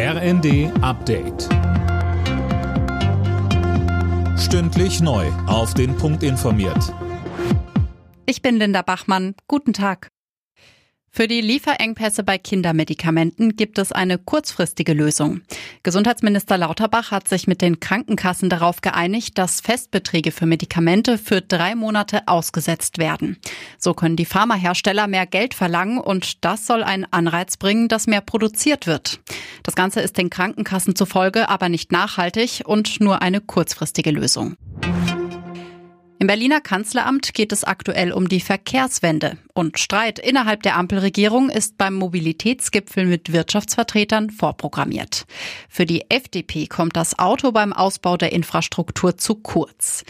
RND Update. Stündlich neu. Auf den Punkt informiert. Ich bin Linda Bachmann. Guten Tag. Für die Lieferengpässe bei Kindermedikamenten gibt es eine kurzfristige Lösung. Gesundheitsminister Lauterbach hat sich mit den Krankenkassen darauf geeinigt, dass Festbeträge für Medikamente für drei Monate ausgesetzt werden. So können die Pharmahersteller mehr Geld verlangen und das soll einen Anreiz bringen, dass mehr produziert wird. Das Ganze ist den Krankenkassen zufolge aber nicht nachhaltig und nur eine kurzfristige Lösung. Im Berliner Kanzleramt geht es aktuell um die Verkehrswende. Und Streit innerhalb der Ampelregierung ist beim Mobilitätsgipfel mit Wirtschaftsvertretern vorprogrammiert. Für die FDP kommt das Auto beim Ausbau der Infrastruktur zu kurz.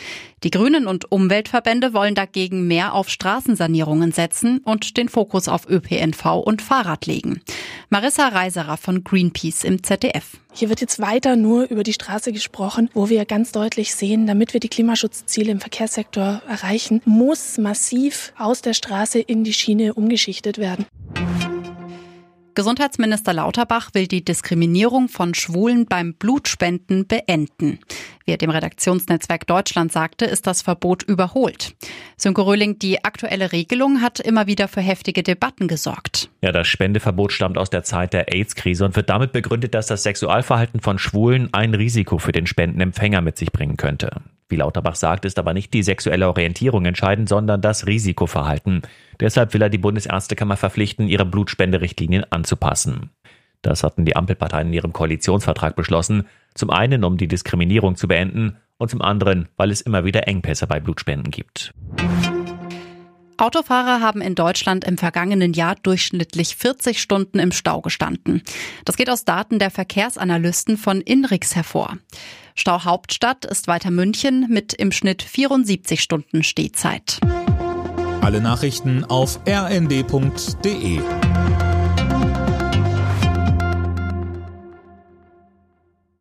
Die Grünen und Umweltverbände wollen dagegen mehr auf Straßensanierungen setzen und den Fokus auf ÖPNV und Fahrrad legen. Marissa Reiserer von Greenpeace im ZDF. Hier wird jetzt weiter nur über die Straße gesprochen, wo wir ganz deutlich sehen, damit wir die Klimaschutzziele im Verkehrssektor erreichen, muss massiv aus der Straße in die Schiene umgeschichtet werden. Gesundheitsminister Lauterbach will die Diskriminierung von Schwulen beim Blutspenden beenden. Wie er dem Redaktionsnetzwerk Deutschland sagte, ist das Verbot überholt. Sönke Röhling, die aktuelle Regelung hat immer wieder für heftige Debatten gesorgt. Ja, das Spendeverbot stammt aus der Zeit der AIDS-Krise und wird damit begründet, dass das Sexualverhalten von Schwulen ein Risiko für den Spendenempfänger mit sich bringen könnte. Wie Lauterbach sagt, ist aber nicht die sexuelle Orientierung entscheidend, sondern das Risikoverhalten. Deshalb will er die Bundesärztekammer verpflichten, ihre Blutspenderichtlinien anzupassen. Das hatten die Ampelparteien in ihrem Koalitionsvertrag beschlossen. Zum einen, um die Diskriminierung zu beenden und zum anderen, weil es immer wieder Engpässe bei Blutspenden gibt. Autofahrer haben in Deutschland im vergangenen Jahr durchschnittlich 40 Stunden im Stau gestanden. Das geht aus Daten der Verkehrsanalysten von Inrix hervor. Stau Hauptstadt ist weiter München mit im Schnitt 74 Stunden Stehzeit. Alle Nachrichten auf rnd.de